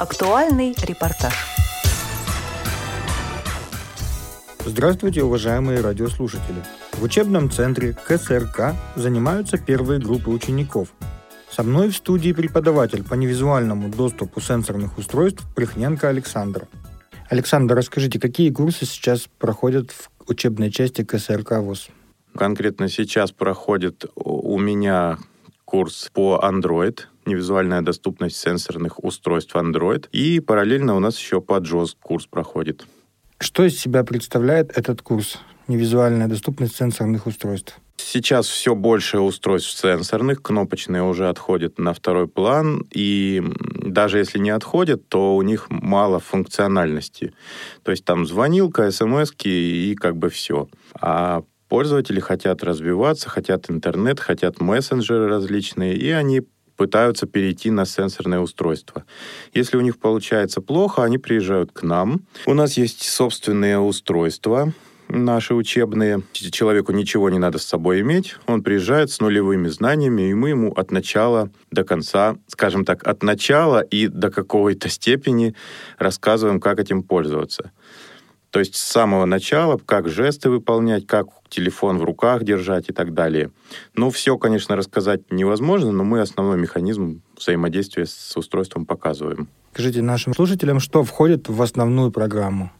Актуальный репортаж. Здравствуйте, уважаемые радиослушатели! В учебном центре КСРК занимаются первые группы учеников. Со мной в студии преподаватель по невизуальному доступу сенсорных устройств Прихненко Александр. Александр, расскажите, какие курсы сейчас проходят в учебной части КСРК ВОЗ? Конкретно сейчас проходит у меня курс по Android, невизуальная доступность сенсорных устройств Android. И параллельно у нас еще по JOS курс проходит. Что из себя представляет этот курс «Невизуальная доступность сенсорных устройств»? Сейчас все больше устройств сенсорных, кнопочные уже отходят на второй план, и даже если не отходят, то у них мало функциональности. То есть там звонилка, смс и как бы все. А пользователи хотят развиваться, хотят интернет, хотят мессенджеры различные, и они пытаются перейти на сенсорное устройство. Если у них получается плохо, они приезжают к нам. У нас есть собственные устройства, наши учебные. Человеку ничего не надо с собой иметь. Он приезжает с нулевыми знаниями, и мы ему от начала до конца, скажем так, от начала и до какой-то степени рассказываем, как этим пользоваться. То есть с самого начала, как жесты выполнять, как телефон в руках держать и так далее. Ну, все, конечно, рассказать невозможно, но мы основной механизм взаимодействия с устройством показываем. Скажите нашим слушателям, что входит в основную программу?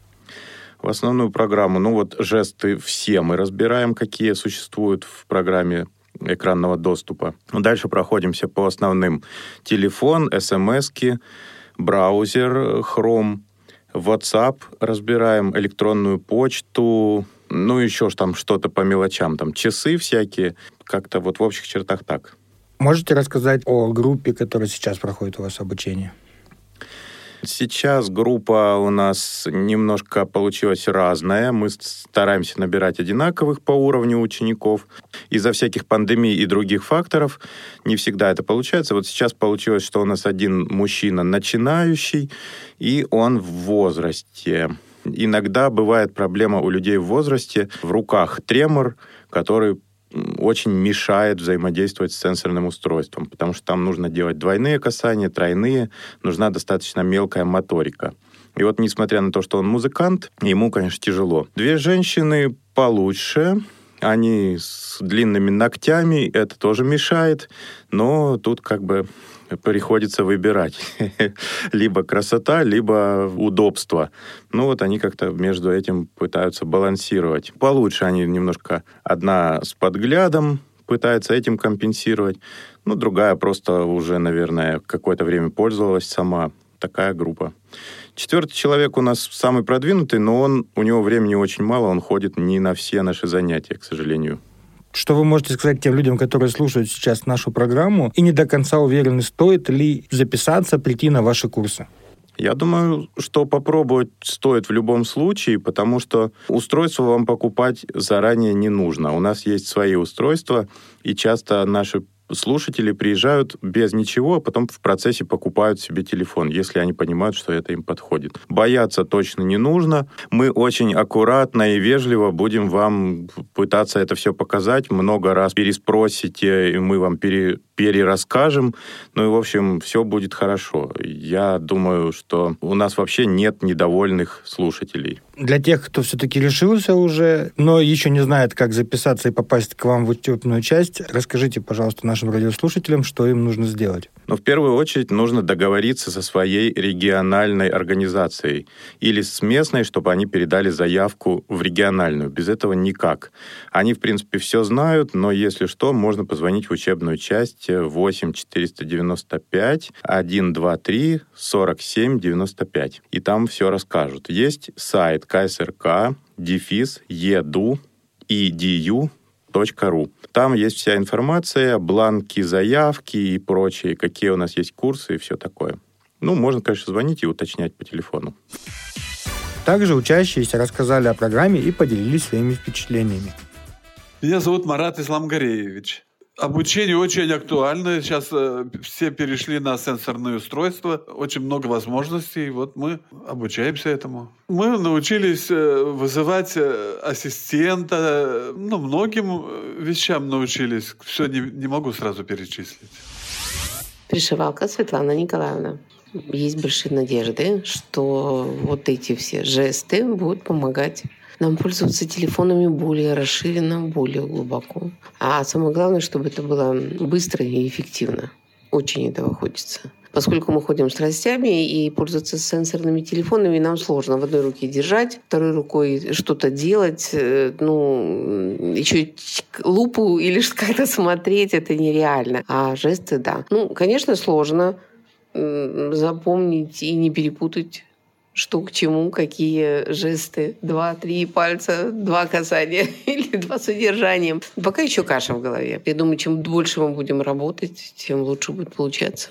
В основную программу, ну вот жесты все мы разбираем, какие существуют в программе экранного доступа. Дальше проходимся по основным. Телефон, смс браузер, Chrome, WhatsApp разбираем, электронную почту, ну, еще там что-то по мелочам, там часы всякие, как-то вот в общих чертах так. Можете рассказать о группе, которая сейчас проходит у вас обучение? Сейчас группа у нас немножко получилась разная. Мы стараемся набирать одинаковых по уровню учеников. Из-за всяких пандемий и других факторов не всегда это получается. Вот сейчас получилось, что у нас один мужчина начинающий, и он в возрасте. Иногда бывает проблема у людей в возрасте, в руках тремор, который очень мешает взаимодействовать с сенсорным устройством, потому что там нужно делать двойные касания, тройные, нужна достаточно мелкая моторика. И вот, несмотря на то, что он музыкант, ему, конечно, тяжело. Две женщины получше, они с длинными ногтями, это тоже мешает, но тут как бы приходится выбирать. либо красота, либо удобство. Ну вот они как-то между этим пытаются балансировать. Получше они немножко... Одна с подглядом, пытается этим компенсировать. Ну, другая просто уже, наверное, какое-то время пользовалась сама. Такая группа. Четвертый человек у нас самый продвинутый, но он, у него времени очень мало, он ходит не на все наши занятия, к сожалению. Что вы можете сказать тем людям, которые слушают сейчас нашу программу и не до конца уверены, стоит ли записаться, прийти на ваши курсы? Я думаю, что попробовать стоит в любом случае, потому что устройство вам покупать заранее не нужно. У нас есть свои устройства, и часто наши слушатели приезжают без ничего, а потом в процессе покупают себе телефон, если они понимают, что это им подходит. Бояться точно не нужно. Мы очень аккуратно и вежливо будем вам пытаться это все показать. Много раз переспросите, и мы вам пере, перерасскажем. Ну и, в общем, все будет хорошо. Я думаю, что у нас вообще нет недовольных слушателей. Для тех, кто все-таки решился уже, но еще не знает, как записаться и попасть к вам в учебную часть, расскажите, пожалуйста, нашим радиослушателям, что им нужно сделать. Ну, в первую очередь нужно договориться со своей региональной организацией или с местной, чтобы они передали заявку в региональную. Без этого никак. Они, в принципе, все знают, но если что, можно позвонить в учебную часть 8 495 123 47 95. И там все расскажут. Есть сайт КСРК, дефис, еду, edu, ру. Там есть вся информация, бланки заявки и прочее, какие у нас есть курсы и все такое. Ну, можно, конечно, звонить и уточнять по телефону. Также учащиеся рассказали о программе и поделились своими впечатлениями. Меня зовут Марат Исламгареевич. Обучение очень актуально. Сейчас э, все перешли на сенсорные устройства. Очень много возможностей. Вот мы обучаемся этому. Мы научились э, вызывать э, ассистента. Ну, многим вещам научились. Все не, не могу сразу перечислить. Пришивалка Светлана Николаевна. Есть большие надежды, что вот эти все жесты будут помогать нам пользоваться телефонами более расширенно, более глубоко. А самое главное, чтобы это было быстро и эффективно. Очень этого хочется. Поскольку мы ходим с тростями и пользоваться сенсорными телефонами нам сложно. В одной руке держать, второй рукой что-то делать, э, ну, еще лупу или как-то смотреть, это нереально. А жесты, да. Ну, конечно, сложно запомнить и не перепутать что к чему, какие жесты, два-три пальца, два касания или два содержания. Пока еще каша в голове. Я думаю, чем больше мы будем работать, тем лучше будет получаться.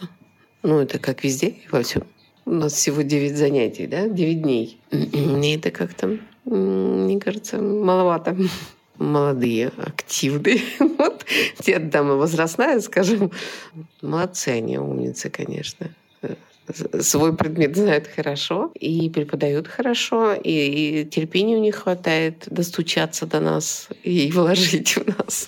Ну, это как везде во всем. У нас всего 9 занятий, да, 9 дней. Мне это как-то, мне кажется, маловато. Молодые, активные. Вот те дамы возрастная, скажем. Молодцы они, умницы, конечно свой предмет знают хорошо и преподают хорошо, и, и терпения у них хватает достучаться до нас и вложить в нас.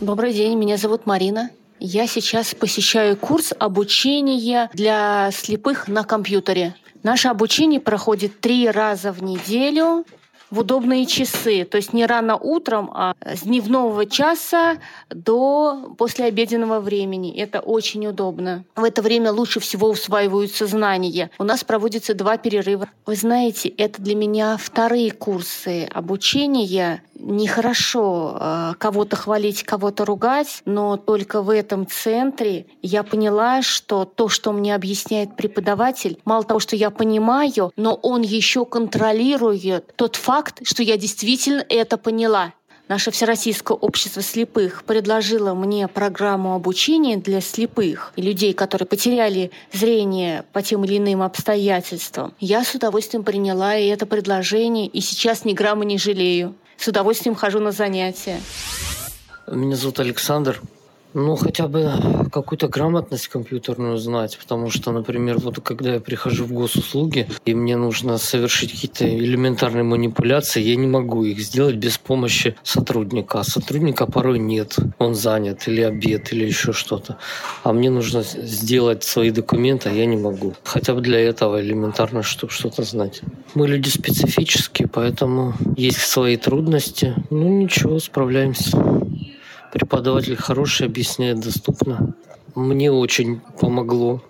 Добрый день, меня зовут Марина. Я сейчас посещаю курс обучения для слепых на компьютере. Наше обучение проходит три раза в неделю в удобные часы, то есть не рано утром, а с дневного часа до послеобеденного времени. Это очень удобно. В это время лучше всего усваиваются знания. У нас проводится два перерыва. Вы знаете, это для меня вторые курсы обучения. Нехорошо э, кого-то хвалить, кого-то ругать, но только в этом центре я поняла, что то, что мне объясняет преподаватель, мало того, что я понимаю, но он еще контролирует тот факт, что я действительно это поняла. Наше Всероссийское общество слепых предложило мне программу обучения для слепых и людей, которые потеряли зрение по тем или иным обстоятельствам. Я с удовольствием приняла и это предложение, и сейчас ни грамма не жалею. С удовольствием хожу на занятия. Меня зовут Александр. Ну, хотя бы какую-то грамотность компьютерную знать, потому что, например, вот когда я прихожу в госуслуги, и мне нужно совершить какие-то элементарные манипуляции, я не могу их сделать без помощи сотрудника. А сотрудника порой нет, он занят, или обед, или еще что-то. А мне нужно сделать свои документы, а я не могу. Хотя бы для этого элементарно, что-то знать. Мы люди специфические, поэтому есть свои трудности. Ну, ничего, справляемся. Преподаватель хороший, объясняет доступно. Мне очень помогло.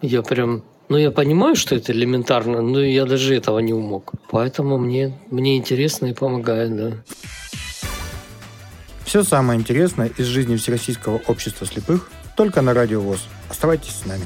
Я прям ну, я понимаю, что это элементарно, но я даже этого не умог. Поэтому мне, мне интересно и помогает, да. Все самое интересное из жизни Всероссийского общества слепых только на Радио ВОЗ. Оставайтесь с нами.